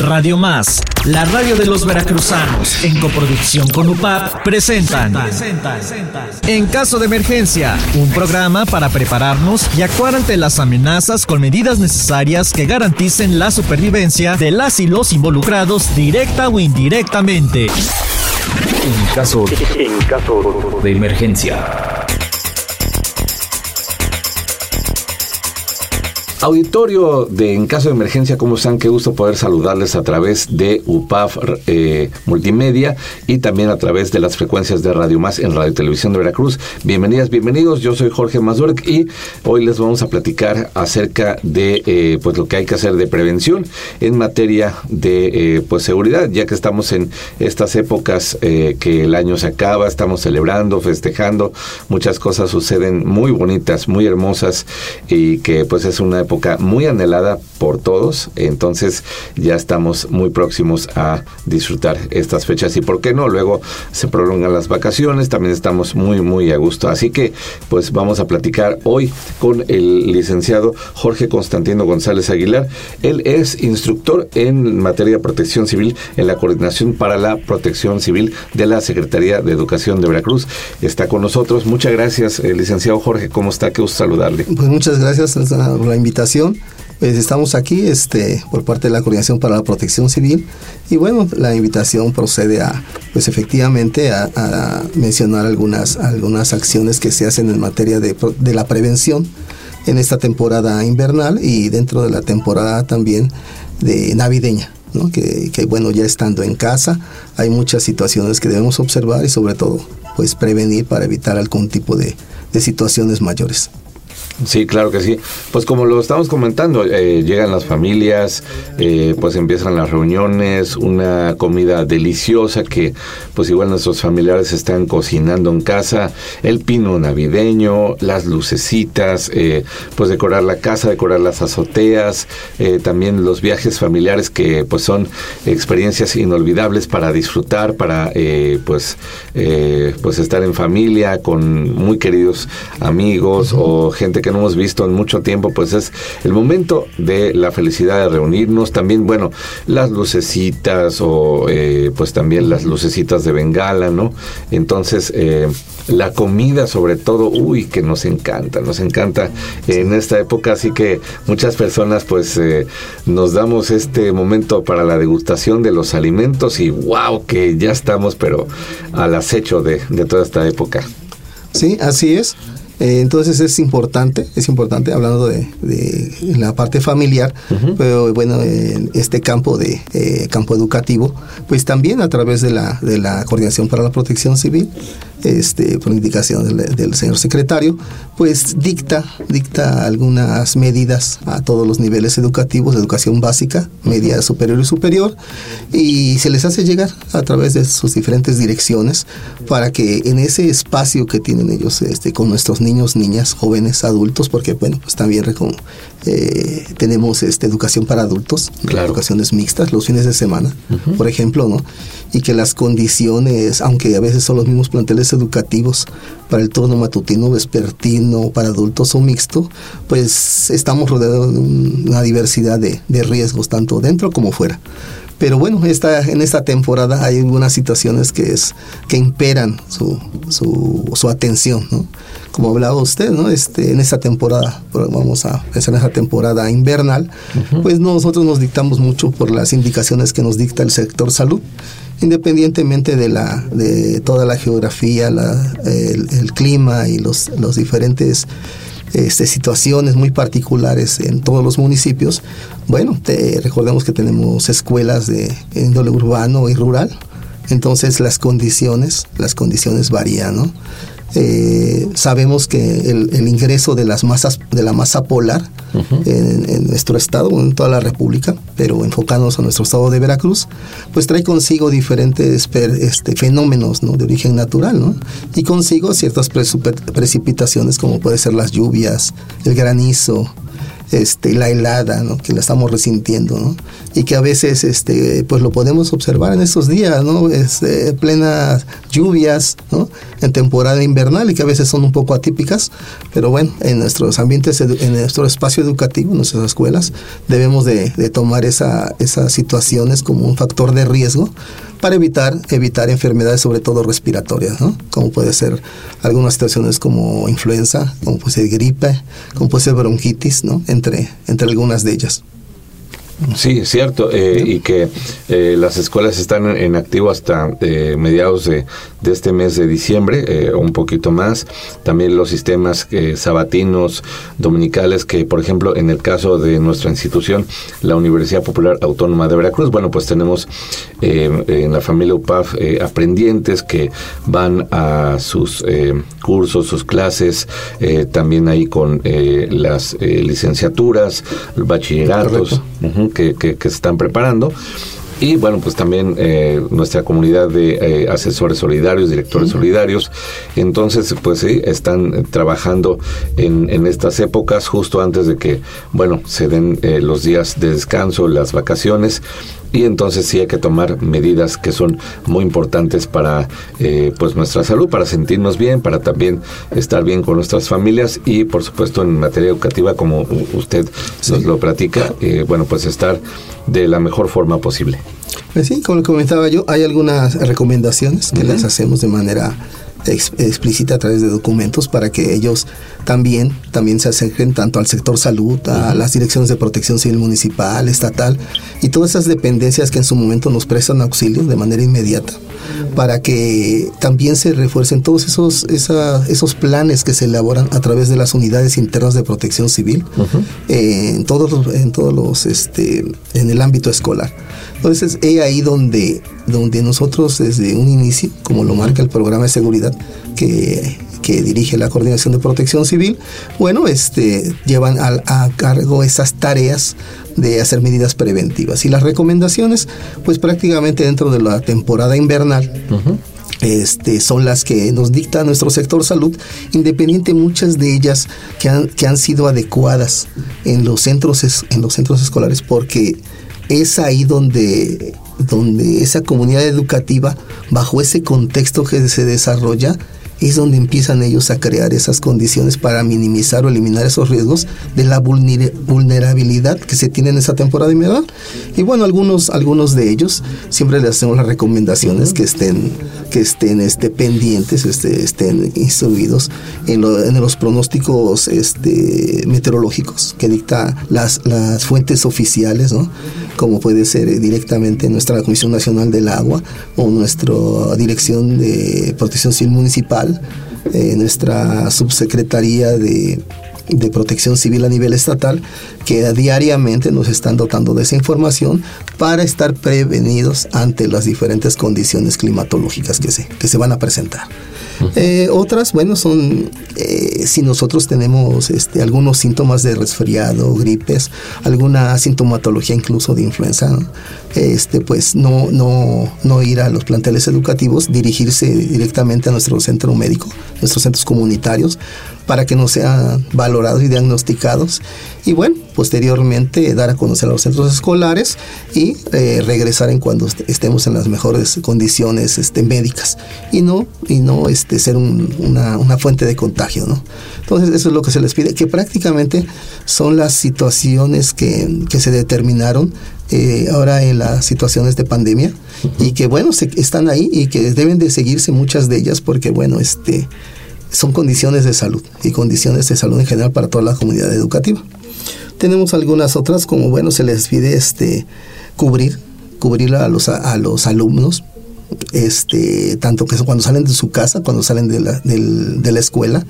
Radio Más, la radio de los veracruzanos, en coproducción con UPAP, presentan En caso de emergencia, un programa para prepararnos y actuar ante las amenazas con medidas necesarias que garanticen la supervivencia de las y los involucrados directa o indirectamente. En caso, en caso de emergencia. Auditorio de En caso de emergencia, ¿cómo están? Qué gusto poder saludarles a través de UPAF eh, Multimedia y también a través de las frecuencias de Radio Más en Radio Televisión de Veracruz. Bienvenidas, bienvenidos. Yo soy Jorge Mazurek y hoy les vamos a platicar acerca de eh, pues lo que hay que hacer de prevención en materia de eh, pues seguridad, ya que estamos en estas épocas que el año se acaba, estamos celebrando, festejando, muchas cosas suceden muy bonitas, muy hermosas y que pues es una época muy anhelada por todos, entonces ya estamos muy próximos a disfrutar estas fechas. Y por qué no, luego se prolongan las vacaciones, también estamos muy muy a gusto, así que pues vamos a platicar hoy con el licenciado Jorge Constantino González Aguilar, él es instructor en materia de protección civil en la Coordinación para la Protección Civil de la Secretaría de Educación de Veracruz, está con nosotros, muchas gracias eh, licenciado Jorge, ¿cómo está? Qué gusto saludarle. Pues muchas gracias por la invitación pues estamos aquí este, por parte de la Coordinación para la Protección Civil y bueno, la invitación procede a, pues efectivamente, a, mencionar algunas, algunas acciones que se hacen en materia de, de la prevención en esta temporada invernal y dentro de la temporada también de navideña. ¿no? Que, que, bueno, ya estando en casa, hay muchas situaciones que debemos observar y sobre todo, pues prevenir para evitar algún tipo de, de situaciones mayores. Sí, claro que sí. Pues como lo estamos comentando, eh, llegan las familias, eh, pues empiezan las reuniones, una comida deliciosa que pues igual nuestros familiares están cocinando en casa, el pino navideño, las lucecitas, eh, pues decorar la casa, decorar las azoteas, también los viajes familiares que pues son experiencias inolvidables para disfrutar, para pues, pues estar en familia con muy queridos amigos o gente que no hemos visto en mucho tiempo, pues es el momento de la felicidad de reunirnos. También, bueno, las lucecitas o eh, pues también las lucecitas de Bengala, ¿no? Entonces, eh, la comida sobre todo, uy, que nos encanta, nos encanta en esta época, así que muchas personas pues eh, nos damos este momento para la degustación de los alimentos y wow, que ya estamos pero al acecho de, de toda esta época. Sí, así es. Eh, entonces es importante, es importante hablando de, la parte familiar, pero bueno, en este campo de eh, campo educativo, pues también a través de la, de la Coordinación para la Protección Civil, este, por indicación del, señor secretario, pues dicta, dicta algunas medidas a todos los niveles educativos, educación básica, media, superior y superior, y se les hace llegar a través de sus diferentes direcciones para que en ese espacio que tienen ellos este, con nuestros niños, niñas, jóvenes, adultos, porque bueno, pues también eh, tenemos este, educación para adultos, educaciones mixtas los fines de semana, por ejemplo, ¿no? Y que las condiciones, aunque a veces son los mismos planteles educativos para el turno matutino, vespertino, para adultos o mixto, pues estamos rodeados de una diversidad de, de riesgos, tanto dentro como fuera. Pero bueno, esta, en esta temporada hay algunas situaciones que, es, que imperan su, su, su atención, ¿no? Como hablaba usted, ¿no? Este, en esta temporada, vamos a empezar en esta temporada invernal, pues nosotros nos dictamos mucho por las indicaciones que nos dicta el sector salud independientemente de la de toda la geografía, la, el, el, clima y los, los diferentes este, situaciones muy particulares en todos los municipios, bueno, te, recordemos que tenemos escuelas de índole urbano y rural, entonces las condiciones, las condiciones varían, ¿no? Eh, sabemos que el, ingreso de las masas de la masa polar en, nuestro estado, en toda la república, pero enfocándonos a nuestro estado de Veracruz, pues trae consigo diferentes este, fenómenos de origen natural, ¿no? y consigo ciertas precipitaciones como puede ser las lluvias, el granizo, este, la helada, que la estamos resintiendo, y que a veces este, pues lo podemos observar en estos días, ¿no? Es, eh, plenas lluvias, en temporada invernal y que a veces son un poco atípicas, pero bueno, en nuestros ambientes, en nuestro espacio educativo, en nuestras escuelas, debemos de, tomar esa, esas situaciones como un factor de riesgo para evitar, evitar enfermedades, sobre todo respiratorias, ¿no? Como puede ser algunas situaciones como influenza, como puede ser gripe, como puede ser bronquitis, ¿no? Entre, entre algunas de ellas. Sí, cierto, eh, y que eh, las escuelas están en activo hasta eh, mediados de, este mes de diciembre, un poquito más. También los sistemas sabatinos, dominicales, que por ejemplo en el caso de nuestra institución, la Universidad Popular Autónoma de Veracruz, bueno, pues tenemos en la familia UPAF aprendientes que van a sus cursos, sus clases, también ahí con las licenciaturas, bachilleratos que, se están preparando. Y bueno, pues también eh, nuestra comunidad de eh, asesores solidarios, directores solidarios. Entonces, pues sí, están trabajando en, en, estas épocas justo antes de que, bueno, se den eh, los días de descanso, las vacaciones y entonces sí hay que tomar medidas que son muy importantes para eh, pues nuestra salud, para sentirnos bien, para también estar bien con nuestras familias y por supuesto en materia educativa como usted nos lo platica, eh, bueno pues estar de la mejor forma posible. Pues sí, como comentaba yo, hay algunas recomendaciones que las hacemos de manera explícita a través de documentos para que ellos también, también se acerquen tanto al sector salud, a las direcciones de protección civil municipal, estatal y todas esas dependencias que en su momento nos prestan auxilio de manera inmediata para que también se refuercen todos esos, esos planes que se elaboran a través de las unidades internas de protección civil eh, en todos los, en todos los este en el ámbito escolar. Entonces, es ahí donde, donde nosotros desde un inicio, como lo marca el programa de seguridad que, que dirige la Coordinación de Protección Civil, bueno, este, llevan a, cargo esas tareas de hacer medidas preventivas. Y las recomendaciones, pues prácticamente dentro de la temporada invernal, Este, son las que nos dicta nuestro sector salud, independiente muchas de ellas que han, que han sido adecuadas en los centros, en los centros escolares, porque es ahí donde, donde esa comunidad educativa, bajo ese contexto que se desarrolla, es donde empiezan ellos a crear esas condiciones para minimizar o eliminar esos riesgos de la vulnerabilidad que se tiene en esa temporada invernal. Y bueno, algunos, algunos de ellos siempre les hacemos las recomendaciones que estén, que estén este, pendientes, este, estén instruidos en, los pronósticos este, meteorológicos que dicta las, las fuentes oficiales, ¿no? Como puede ser directamente nuestra Comisión Nacional del Agua o nuestra Dirección de Protección Civil Municipal eh, nuestra subsecretaría de, de Protección Civil a nivel estatal, que diariamente nos están dotando de esa información para estar prevenidos ante las diferentes condiciones climatológicas que se, que se van a presentar. Eh, otras, bueno, son eh, si nosotros tenemos este, algunos síntomas de resfriado, gripes, alguna sintomatología incluso de influenza, este, pues no, no, no ir a los planteles educativos, dirigirse directamente a nuestro centro médico, nuestros centros comunitarios, para que no sean valorados y diagnosticados. Y bueno, posteriormente dar a conocer a los centros escolares y eh, regresar en cuando estemos en las mejores condiciones este, médicas y no, y no este, ser una, una, fuente de contagio. ¿no? Entonces eso es lo que se les pide, que prácticamente son las situaciones que, que se determinaron eh, ahora en las situaciones de pandemia y que bueno, se, están ahí y que deben de seguirse muchas de ellas porque bueno, este son condiciones de salud y condiciones de salud en general para toda la comunidad educativa. Tenemos algunas otras, como bueno, se les pide este cubrir, cubrir a los, a, los alumnos, este, tanto que cuando salen de su casa, cuando salen de la, de la escuela,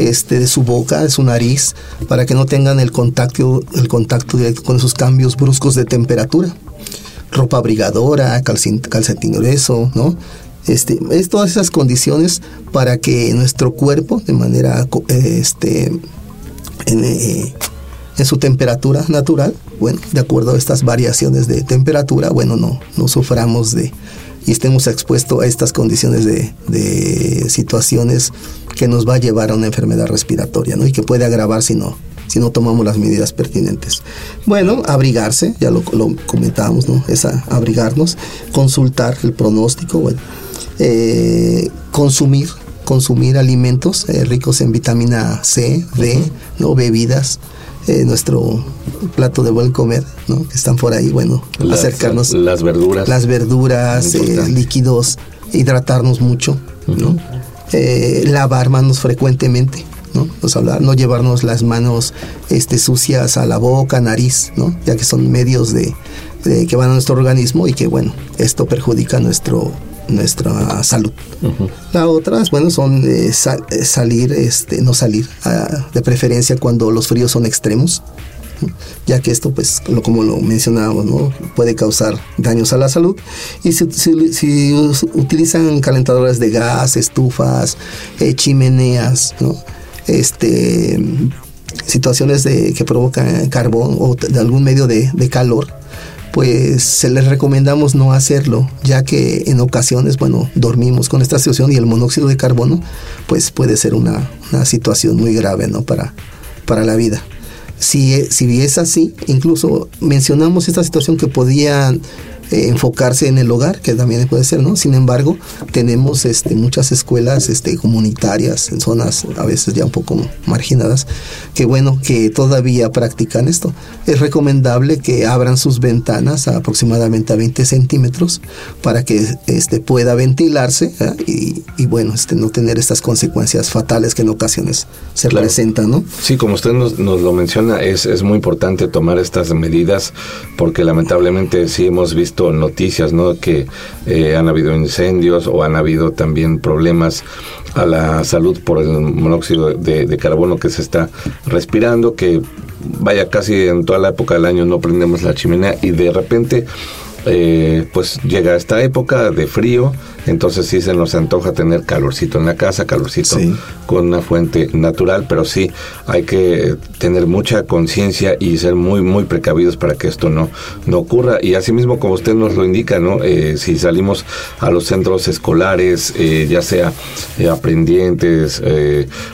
este, de su boca, de su nariz, para que no tengan el contacto, el contacto directo con esos cambios bruscos de temperatura. Ropa abrigadora, calcetín grueso, ¿no? Este, es todas esas condiciones para que nuestro cuerpo, de manera este, eh, en, su temperatura natural, bueno, de acuerdo a estas variaciones de temperatura, bueno, no, no suframos de y estemos expuestos a estas condiciones de, de situaciones que nos va a llevar a una enfermedad respiratoria, ¿no? Y que puede agravar si no, si no tomamos las medidas pertinentes. Bueno, abrigarse, ya lo, comentábamos, ¿no? Es abrigarnos, consultar el pronóstico, bueno, eh, consumir, consumir alimentos eh, ricos en vitamina C, D, ¿no? bebidas, eh, nuestro plato de buen comer, ¿no? Que están por ahí, bueno, acercarnos. Las verduras. Las verduras, líquidos, hidratarnos mucho, ¿no? lavar manos frecuentemente, ¿no? hablar, no llevarnos las manos este, sucias a la boca, nariz, ¿no? Ya que son medios de, que van a nuestro organismo y que, bueno, esto perjudica nuestro nuestra salud. La otra, bueno, son eh, eh, salir, este, no salir, ah, de preferencia cuando los fríos son extremos, ya que esto, pues, lo, como lo mencionábamos, ¿no? puede causar daños a la salud. Y si, si, utilizan calentadores de gas, estufas, eh, chimeneas, ¿no? este, situaciones de, que provocan carbón o de algún medio de, calor, pues se les recomendamos no hacerlo, ya que en ocasiones, bueno, dormimos con esta situación y el monóxido de carbono, pues puede ser una, situación muy grave, ¿no? Para, para la vida. Si, si es así, incluso mencionamos esta situación que podían eh, enfocarse en el hogar, que también puede ser, ¿no? Sin embargo, tenemos este, muchas escuelas este, comunitarias en zonas a veces ya un poco marginadas, que bueno, que todavía practican esto. Es recomendable que abran sus ventanas a aproximadamente a 20 centímetros para que este, pueda ventilarse y, y, bueno, este, no tener estas consecuencias fatales que en ocasiones se presentan, ¿no? Sí, como usted nos, nos lo menciona, es, es muy importante tomar estas medidas porque lamentablemente sí hemos visto noticias, ¿no? Que eh, han habido incendios o han habido también problemas a la salud por el monóxido de, carbono que se está respirando, que vaya casi en toda la época del año no prendemos la chimenea y de repente eh, pues llega esta época de frío, entonces sí se nos antoja tener calorcito en la casa, calorcito con una fuente natural, pero sí hay que tener mucha conciencia y ser muy, muy precavidos para que esto no, no ocurra. Y asimismo, como usted nos lo indica, ¿no? Eh, si salimos a los centros escolares, eh, ya sea aprendientes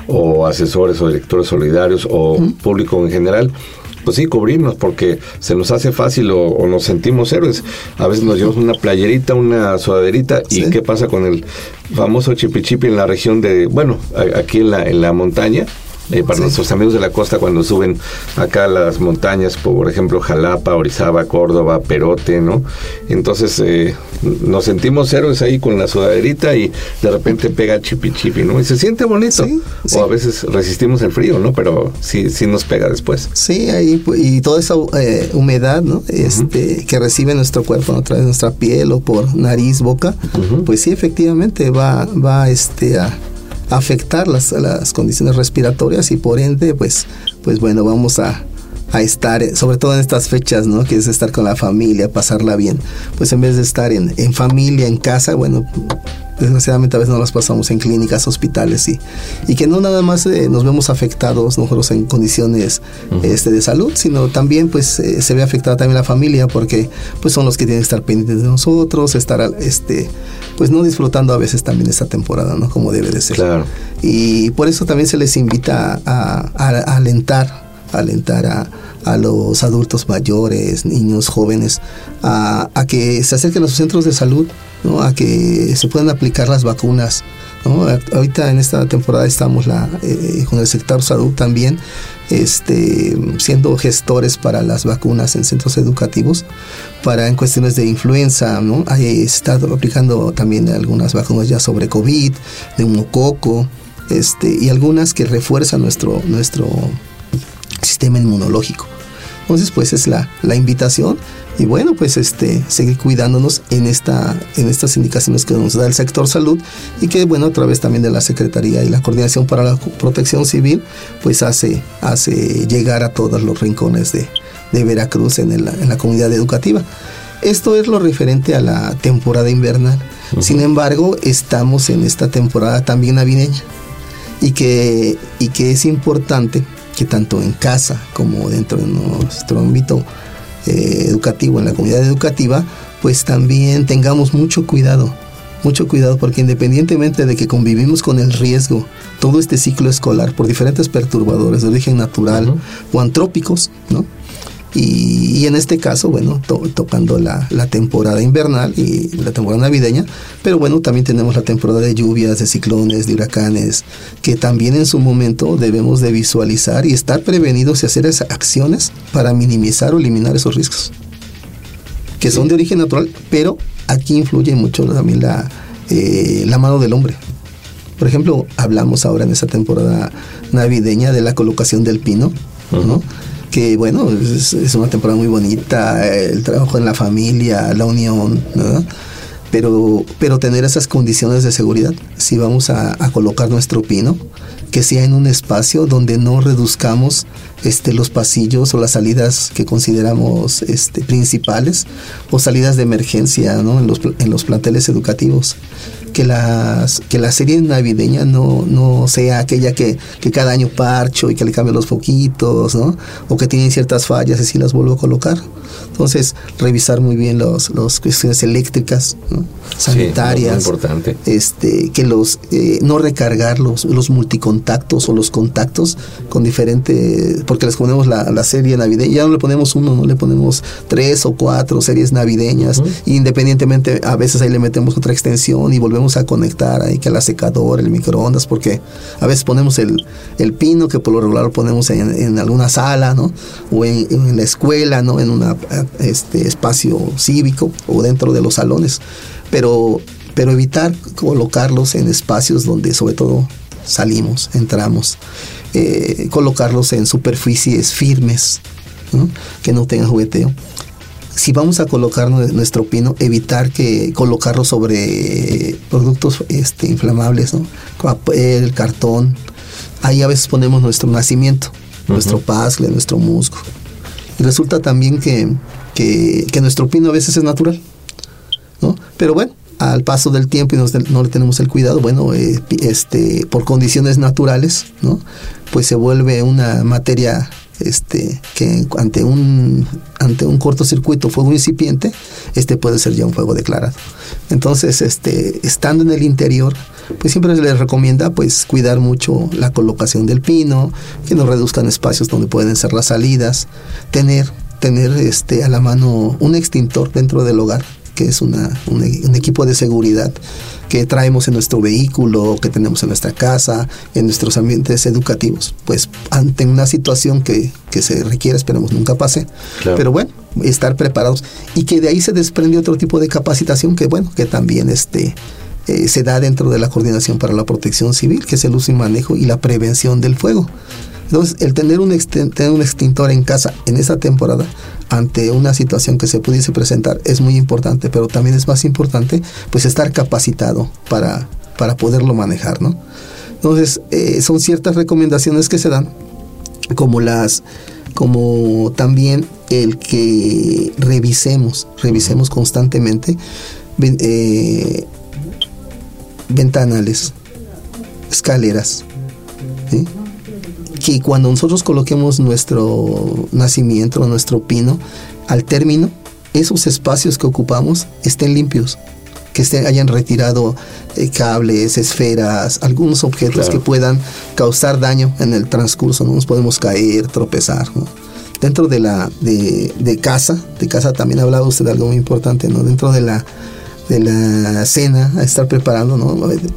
o asesores o directores solidarios o público en general, pues sí, cubrirnos porque se nos hace fácil o, nos sentimos héroes. A veces nos llevamos una playerita, una sudaderita y ¿qué pasa con el famoso chipichipi en la región de, bueno, aquí en la, en la montaña? Eh, para nuestros amigos de la costa cuando suben acá a las montañas, por ejemplo Jalapa, Orizaba, Córdoba, Perote, ¿no? Entonces eh, nos sentimos héroes ahí con la sudaderita y de repente pega chipi chipi, ¿no? Y se siente bonito. O a veces resistimos el frío, ¿no? Pero sí, sí nos pega después. Sí, ahí y toda esa eh, humedad, ¿no? Este, que recibe nuestro cuerpo a través de nuestra piel o por nariz, boca, pues sí, efectivamente va, va este, a afectar las, las condiciones respiratorias y por ende, pues, pues bueno, vamos a, a estar, sobre todo en estas fechas, ¿no? Que es estar con la familia, pasarla bien. Pues en vez de estar en, en familia, en casa, bueno, desgraciadamente a veces no las pasamos en clínicas, hospitales y, y que no nada más eh, nos vemos afectados nosotros en condiciones este, de salud, sino también pues eh, se ve afectada también la familia porque pues son los que tienen que estar pendientes de nosotros, estar este pues no disfrutando a veces también esta temporada, ¿no? Como debe de ser. Claro. Y por eso también se les invita a, a alentar, a alentar a a los adultos mayores, niños, jóvenes, a, que se acerquen a los centros de salud, ¿no? a que se puedan aplicar las vacunas. ¿no? Ahorita en esta temporada estamos la, eh, con el sector salud también este, siendo gestores para las vacunas en centros educativos, para en cuestiones de influenza, ¿no? Hay estado aplicando también algunas vacunas ya sobre COVID, neumococo, este, y algunas que refuerzan nuestro, nuestro sistema inmunológico. Entonces, pues es la, la invitación y bueno, pues este seguir cuidándonos en esta en estas indicaciones que nos da el sector salud y que bueno, a través también de la Secretaría y la Coordinación para la Protección Civil, pues hace hace llegar a todos los rincones de, de Veracruz en, en la comunidad educativa. Esto es lo referente a la temporada invernal. Sin embargo, estamos en esta temporada también navideña y que, y que es importante que tanto en casa como dentro de nuestro ámbito eh, educativo, en la comunidad educativa, pues también tengamos mucho cuidado, mucho cuidado porque independientemente de que convivimos con el riesgo todo este ciclo escolar por diferentes perturbadores de origen natural o antrópicos, ¿no? Y, en este caso, bueno, tocando la, temporada invernal y la temporada navideña, pero bueno, también tenemos la temporada de lluvias, de ciclones, de huracanes, que también en su momento debemos de visualizar y estar prevenidos y hacer esas acciones para minimizar o eliminar esos riesgos, que son de origen natural, pero aquí influye mucho también la, eh, la mano del hombre. Por ejemplo, hablamos ahora en esta temporada navideña de la colocación del pino, ¿no? Que bueno, es, una temporada muy bonita, el trabajo en la familia, la unión, Pero, pero tener esas condiciones de seguridad, si vamos a, colocar nuestro pino, que sea en un espacio donde no reduzcamos este, los pasillos o las salidas que consideramos este, principales o salidas de emergencia ¿no? en, los, en los planteles educativos que, las, que la serie navideña no, no sea aquella que, que, cada año parcho y que le cambio los foquitos, ¿no? O que tienen ciertas fallas y si las vuelvo a colocar. Entonces, revisar muy bien las los cuestiones eléctricas, sanitarias. importante. Este, que los, eh, no recargar los, los multicontactos o los contactos con diferentes, porque les ponemos la, la, serie navideña, ya no le ponemos uno, no le ponemos tres o cuatro series navideñas, independientemente, a veces ahí le metemos otra extensión y volvemos a conectar ahí que la secadora, el microondas, porque a veces ponemos el, el pino que por lo regular lo ponemos en, en alguna sala, ¿no? O en, en la escuela, ¿no? En un este, espacio cívico o dentro de los salones. Pero, pero evitar colocarlos en espacios donde sobre todo salimos, entramos. Eh, colocarlos en superficies firmes, que no tengan jugueteo si vamos a colocar nuestro pino, evitar que colocarlo sobre productos este, inflamables, ¿no? el cartón. Ahí a veces ponemos nuestro nacimiento, nuestro pasle, nuestro musgo. Y resulta también que, que, nuestro pino a veces es natural, ¿no? Pero bueno, al paso del tiempo y no le tenemos el cuidado, bueno, eh, este, por condiciones naturales, ¿no? Pues se vuelve una materia este, que ante un, ante un cortocircuito, fuego incipiente, este puede ser ya un fuego declarado. Entonces, este, estando en el interior, pues siempre les recomienda pues cuidar mucho la colocación del pino, que no reduzcan espacios donde pueden ser las salidas, tener, tener este, a la mano un extintor dentro del hogar, que es una, un, un equipo de seguridad que traemos en nuestro vehículo, que tenemos en nuestra casa, en nuestros ambientes educativos. Pues ante una situación que, se requiere, esperemos nunca pase, pero bueno, estar preparados y que de ahí se desprende otro tipo de capacitación que bueno, que también este, eh, se da dentro de la Coordinación para la Protección Civil, que es el uso y manejo y la prevención del fuego. Entonces, el tener un, tener un extintor en casa en esa temporada ante una situación que se pudiese presentar es muy importante, pero también es más importante pues estar capacitado para, para poderlo manejar, ¿no? Entonces, eh, son ciertas recomendaciones que se dan, como las como también el que revisemos, revisemos constantemente eh, ventanales, escaleras, ¿sí? Que cuando nosotros coloquemos nuestro nacimiento, nuestro pino, al término, esos espacios que ocupamos estén limpios, que estén, hayan retirado eh, cables, esferas, algunos objetos que puedan causar daño en el transcurso, no nos podemos caer, tropezar. Dentro de la de, de casa, de casa también ha hablado usted de algo muy importante, ¿no? Dentro de la de la cena, a estar preparando, ¿no?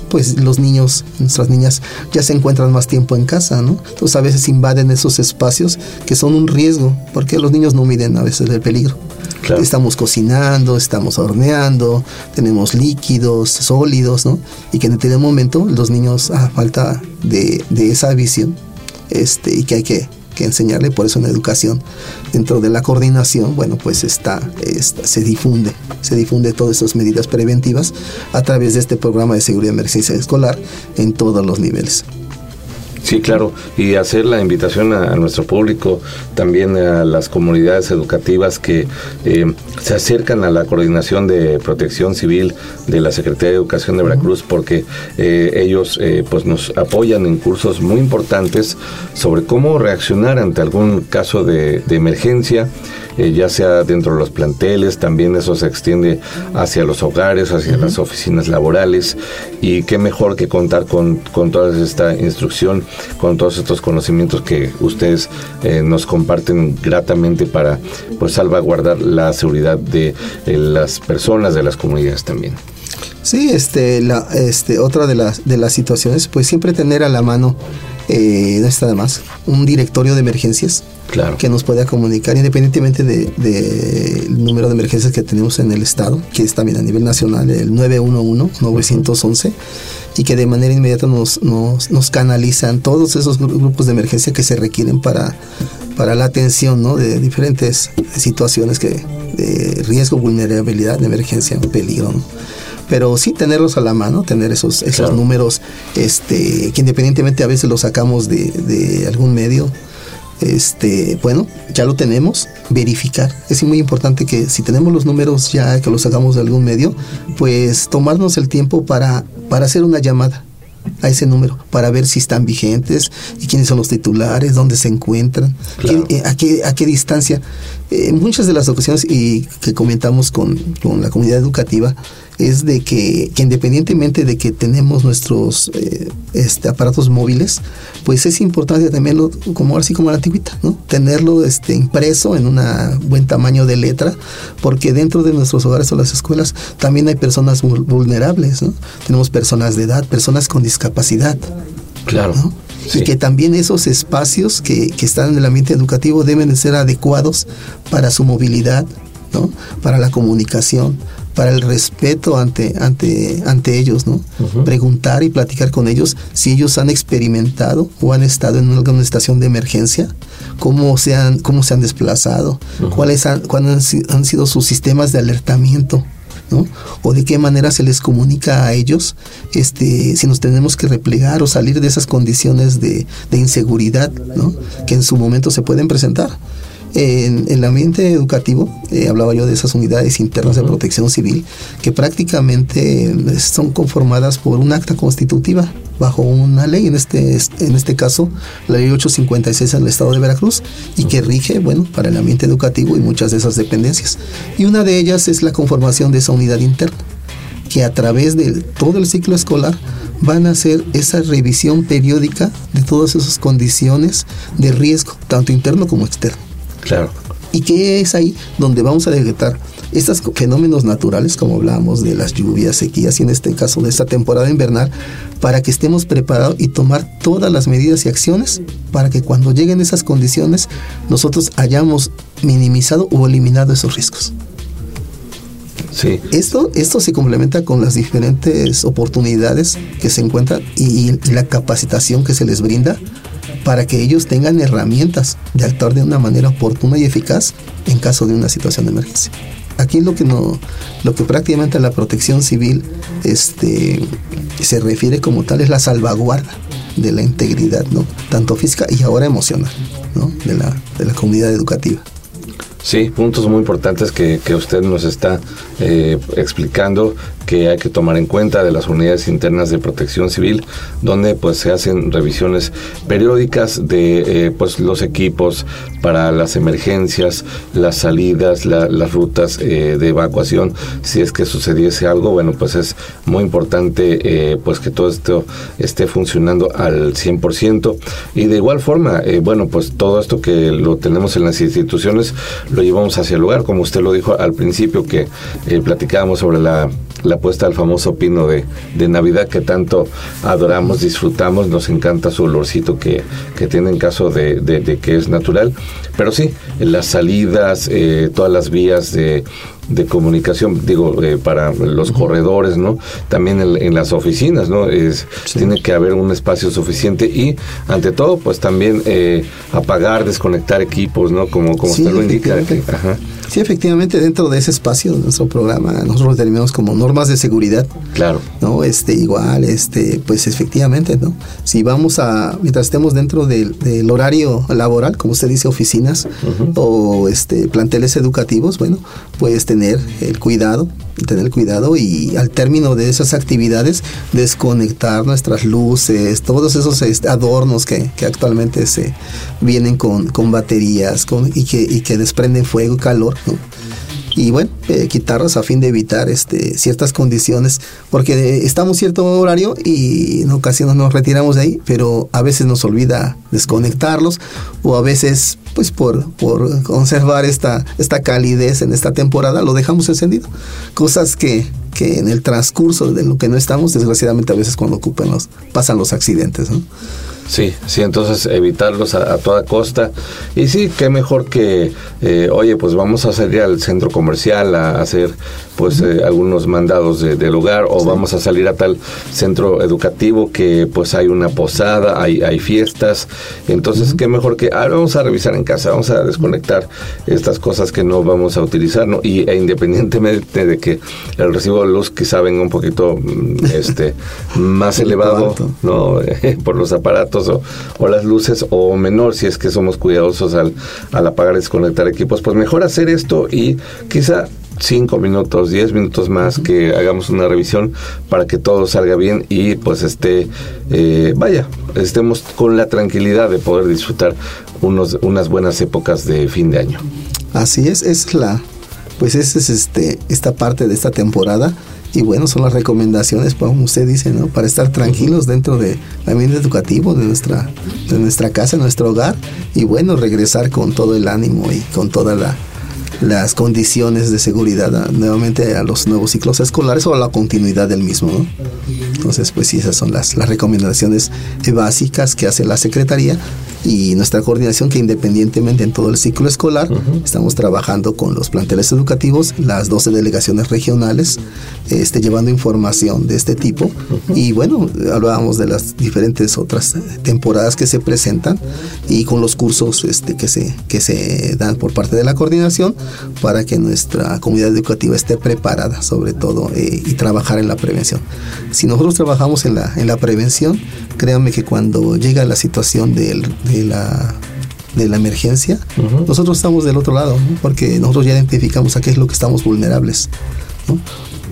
Pues los niños, nuestras niñas ya se encuentran más tiempo en casa, ¿no? Entonces a veces invaden esos espacios que son un riesgo, porque los niños no miden a veces el peligro. Estamos cocinando, estamos horneando, tenemos líquidos, sólidos, ¿no? Y que en este momento los niños, a falta de, de esa visión, este, y que hay que que enseñarle, por eso en educación, dentro de la coordinación, bueno, pues está, se difunde, se difunde todas esas medidas preventivas a través de este programa de seguridad de emergencia escolar en todos los niveles. Sí, claro, y hacer la invitación a, nuestro público, también a las comunidades educativas que eh, se acercan a la coordinación de protección civil de la Secretaría de Educación de Veracruz, porque eh, ellos eh, pues nos apoyan en cursos muy importantes sobre cómo reaccionar ante algún caso de, de emergencia eh, ya sea dentro de los planteles, también eso se extiende hacia los hogares, hacia las oficinas laborales. Y qué mejor que contar con, con toda esta instrucción, con todos estos conocimientos que ustedes eh, nos comparten gratamente para pues salvaguardar la seguridad de las personas, de las comunidades también. Sí, este, la, este, otra de las, de las situaciones, pues siempre tener a la mano, eh, no está de más, un directorio de emergencias claro. que nos pueda comunicar independientemente del de, número de emergencias que tenemos en el estado, que es también a nivel nacional, el 911-911, y que de manera inmediata nos, nos, nos, canalizan todos esos grupos de emergencia que se requieren para, para la atención ¿no? de diferentes situaciones que, de riesgo, vulnerabilidad, de emergencia, peligro. ¿no? pero sí tenerlos a la mano, tener esos, esos claro. números, este, que independientemente a veces los sacamos de, de, algún medio, este, bueno, ya lo tenemos, verificar. Es muy importante que si tenemos los números ya que los sacamos de algún medio, pues tomarnos el tiempo para, para hacer una llamada a ese número para ver si están vigentes y quiénes son los titulares, dónde se encuentran, claro. qué, a, qué, a qué distancia. En eh, muchas de las ocasiones y que comentamos con, con la comunidad educativa es de que, que, independientemente de que tenemos nuestros eh, este, aparatos móviles, pues es importante también, lo, como así como la antigüita, ¿no? tenerlo este, impreso en un buen tamaño de letra, porque dentro de nuestros hogares o las escuelas también hay personas vulnerables, ¿no? tenemos personas de edad, personas con discapacidad. Claro. ¿no? Sí. y que también esos espacios que, que, están en el ambiente educativo deben de ser adecuados para su movilidad, ¿no? para la comunicación, para el respeto ante, ante, ante ellos, ¿no? Uh -huh. Preguntar y platicar con ellos si ellos han experimentado o han estado en alguna estación de emergencia, cómo se han, cómo se han desplazado, uh -huh. cuáles han, cuáles han sido sus sistemas de alertamiento. ¿no? O de qué manera se les comunica a ellos este, si nos tenemos que replegar o salir de esas condiciones de, de inseguridad ¿no? que en su momento se pueden presentar. En, en, el ambiente educativo, eh, hablaba yo de esas unidades internas de protección civil, que prácticamente son conformadas por un acta constitutiva bajo una ley, en este, en este caso la ley 856 del estado de Veracruz, y que rige, bueno, para el ambiente educativo y muchas de esas dependencias. Y una de ellas es la conformación de esa unidad interna que a través de todo el ciclo escolar van a hacer esa revisión periódica de todas esas condiciones de riesgo, tanto interno como externo. Claro. Y que es ahí donde vamos a detectar estos fenómenos naturales, como hablábamos de las lluvias, sequías y en este caso de esta temporada invernal, para que estemos preparados y tomar todas las medidas y acciones para que cuando lleguen esas condiciones nosotros hayamos minimizado o eliminado esos riesgos. Sí. Esto, esto se complementa con las diferentes oportunidades que se encuentran y, y la capacitación que se les brinda para que ellos tengan herramientas de actuar de una manera oportuna y eficaz en caso de una situación de emergencia. Aquí lo que no, lo que prácticamente a la protección civil este, se refiere como tal es la salvaguarda de la integridad, ¿no? tanto física y ahora emocional, ¿no? de, la, de la comunidad educativa. Sí, puntos muy importantes que, que usted nos está eh, explicando que hay que tomar en cuenta de las unidades internas de protección civil, donde pues se hacen revisiones periódicas de eh, pues los equipos para las emergencias, las salidas, la, las rutas eh, de evacuación, si es que sucediese algo, bueno pues es muy importante eh, pues que todo esto esté funcionando al 100% y de igual forma, bueno pues todo esto que lo tenemos en las instituciones lo llevamos hacia el lugar, como usted lo dijo al principio que platicábamos sobre la la puesta al famoso pino de, de, Navidad que tanto adoramos, disfrutamos, nos encanta su olorcito que, que tiene en caso de, de, de, que es natural. Pero sí, las salidas, eh, todas las vías de, de comunicación, digo, eh, para los uh -huh. corredores, ¿no? También en, en, las oficinas, ¿no? Es, sí. Tiene que haber un espacio suficiente y, ante todo, pues también eh, apagar, desconectar equipos, ¿no? Como, como sí, usted lo indica. Ajá. Sí, efectivamente, dentro de ese espacio de nuestro programa, nosotros lo terminamos como normas de seguridad. Claro. ¿No? Este, igual, este, pues efectivamente, ¿no? Si vamos a, mientras estemos dentro del, del horario laboral, como usted dice, oficinas uh -huh. o este, planteles educativos, bueno, pues tener el cuidado tener cuidado y al término de esas actividades desconectar nuestras luces, todos esos este, adornos que, actualmente se vienen con, con baterías con, y, que, y que desprenden fuego y calor. Y bueno, eh, quitarlos a fin de evitar este, ciertas condiciones, porque estamos cierto horario y en ocasiones nos retiramos de ahí, pero a veces nos olvida desconectarlos o a veces pues por, por conservar esta, esta calidez en esta temporada lo dejamos encendido. Cosas que, que en el transcurso de lo que no estamos, desgraciadamente a veces cuando ocupan los, pasan los accidentes. Sí, sí, entonces evitarlos a, toda costa. Y sí, qué mejor que, eh, oye, pues vamos a salir al centro comercial a hacer pues eh, algunos mandados de, del hogar o vamos a salir a tal centro educativo que pues hay una posada, hay, hay fiestas. Entonces, qué mejor que, ah, vamos a revisar en casa, vamos a desconectar estas cosas que no vamos a utilizar, ¿no? Y e independientemente de que el recibo de luz quizá venga un poquito mm, este más elevado, ¿no? por los aparatos o, las luces o menor si es que somos cuidadosos al, al apagar y desconectar equipos, pues mejor hacer esto y quizá cinco minutos, diez minutos más que hagamos una revisión para que todo salga bien y pues esté, eh, vaya, estemos con la tranquilidad de poder disfrutar unos, unas buenas épocas de fin de año. Así es, es la, pues esa es este, esta parte de esta temporada y bueno, son las recomendaciones, como usted dice, ¿no? Para estar tranquilos dentro del ambiente educativo de nuestra, de nuestra casa, nuestro hogar. Y bueno, regresar con todo el ánimo y con toda la, las condiciones de seguridad nuevamente a los nuevos ciclos escolares o a la continuidad del mismo. ¿no? Entonces, pues sí, esas son las, las recomendaciones básicas que hace la Secretaría y nuestra coordinación que independientemente en todo el ciclo escolar estamos trabajando con los planteles educativos, las 12 delegaciones regionales, este, llevando información de este tipo. Y bueno, hablábamos de las diferentes otras temporadas que se presentan y con los cursos este, que, se, que se dan por parte de la coordinación para que nuestra comunidad educativa esté preparada sobre todo eh, y trabajar en la prevención. Si nosotros trabajamos en la, en la prevención, créanme que cuando llega la situación del de la de la emergencia, nosotros estamos del otro lado, porque nosotros ya identificamos a qué es lo que estamos vulnerables.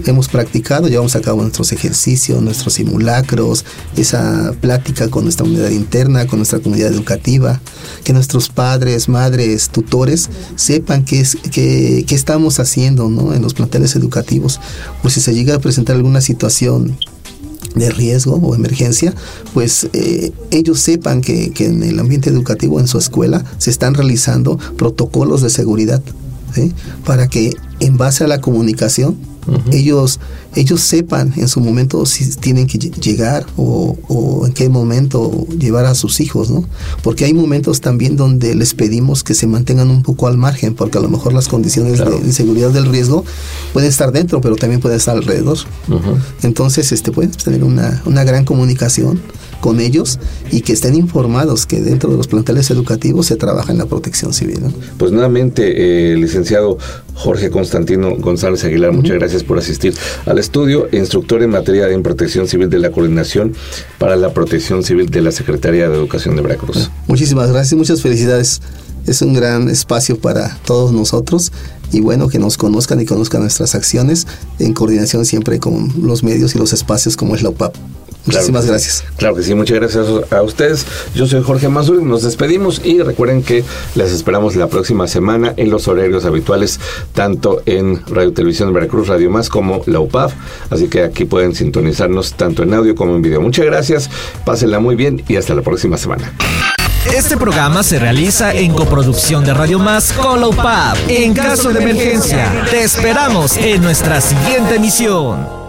Hemos practicado, llevamos a cabo nuestros ejercicios, nuestros simulacros, esa plática con nuestra unidad interna, con nuestra comunidad educativa, que nuestros padres, madres, tutores sepan qué, es, qué, qué estamos haciendo ¿no? en los planteles educativos, por si se llega a presentar alguna situación de riesgo o emergencia, pues eh, ellos sepan que, que, en el ambiente educativo, en su escuela, se están realizando protocolos de seguridad para que en base a la comunicación ellos, ellos sepan en su momento si tienen que llegar o, en qué momento llevar a sus hijos, ¿no? Porque hay momentos también donde les pedimos que se mantengan un poco al margen, porque a lo mejor las condiciones de, seguridad del riesgo pueden estar dentro, pero también pueden estar alrededor. Entonces, este, pueden tener una, una gran comunicación con ellos y que estén informados que dentro de los planteles educativos se trabaja en la protección civil. Pues nuevamente, eh, licenciado Jorge Constantino González Aguilar, muchas gracias por asistir al estudio, instructor en materia de protección civil de la Coordinación para la Protección Civil de la Secretaría de Educación de Veracruz. Muchísimas gracias y muchas felicidades. Es un gran espacio para todos nosotros y bueno, que nos conozcan y conozcan nuestras acciones en coordinación siempre con los medios y los espacios como es la UPAP. Muchísimas gracias. Claro que sí, muchas gracias a ustedes. Yo soy Jorge Mazur, nos despedimos y recuerden que les esperamos la próxima semana en los horarios habituales, tanto en Radio Televisión de Veracruz, Radio Más, como la UPAF. Así que aquí pueden sintonizarnos tanto en audio como en video. Muchas gracias, pásenla muy bien y hasta la próxima semana. Este programa se realiza en coproducción de Radio Más con la UPAP. En caso de emergencia, te esperamos en nuestra siguiente emisión.